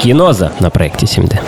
Киноза на проекте 7D.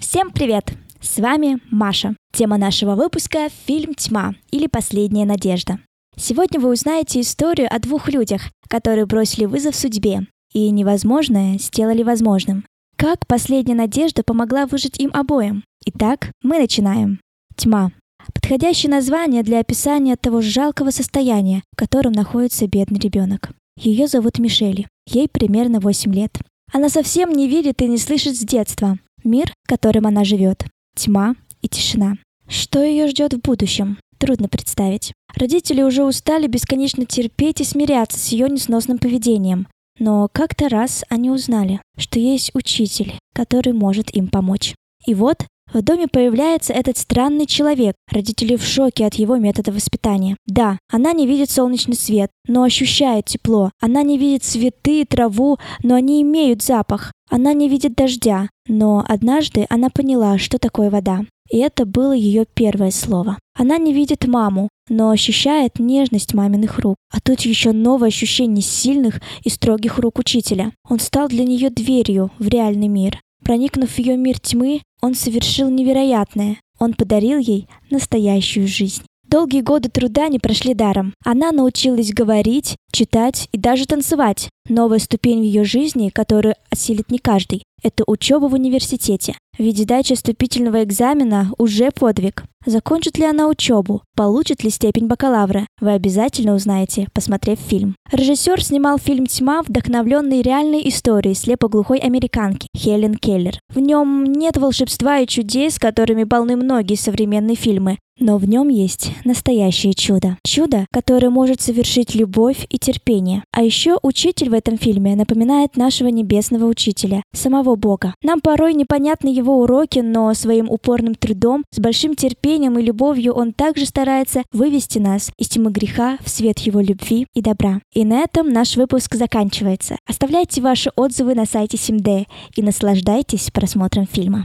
Всем привет! С вами Маша. Тема нашего выпуска – фильм «Тьма» или «Последняя надежда». Сегодня вы узнаете историю о двух людях, которые бросили вызов судьбе и невозможное сделали возможным. Как последняя надежда помогла выжить им обоим? Итак, мы начинаем. Тьма. Подходящее название для описания того жалкого состояния, в котором находится бедный ребенок. Ее зовут Мишели. Ей примерно 8 лет. Она совсем не видит и не слышит с детства. Мир, которым она живет. Тьма и тишина. Что ее ждет в будущем? Трудно представить. Родители уже устали бесконечно терпеть и смиряться с ее несносным поведением. Но как-то раз они узнали, что есть учитель, который может им помочь. И вот в доме появляется этот странный человек. Родители в шоке от его метода воспитания. Да, она не видит солнечный свет, но ощущает тепло. Она не видит цветы, траву, но они имеют запах. Она не видит дождя, но однажды она поняла, что такое вода. И это было ее первое слово. Она не видит маму, но ощущает нежность маминых рук. А тут еще новое ощущение сильных и строгих рук учителя. Он стал для нее дверью в реальный мир. Проникнув в ее мир тьмы, он совершил невероятное. Он подарил ей настоящую жизнь. Долгие годы труда не прошли даром. Она научилась говорить, читать и даже танцевать. Новая ступень в ее жизни, которую осилит не каждый, это учеба в университете. Ведь сдача вступительного экзамена уже подвиг. Закончит ли она учебу? Получит ли степень бакалавра? Вы обязательно узнаете, посмотрев фильм. Режиссер снимал фильм «Тьма», вдохновленный реальной историей слепоглухой американки Хелен Келлер. В нем нет волшебства и чудес, которыми полны многие современные фильмы. Но в нем есть настоящее чудо. Чудо, которое может совершить любовь и терпение. А еще учитель в этом фильме напоминает нашего небесного учителя, самого Бога. Нам порой непонятны его уроки, но своим упорным трудом, с большим терпением и любовью он также старается вывести нас из тьмы греха в свет его любви и добра. И на этом наш выпуск заканчивается. Оставляйте ваши отзывы на сайте 7D и наслаждайтесь просмотром фильма.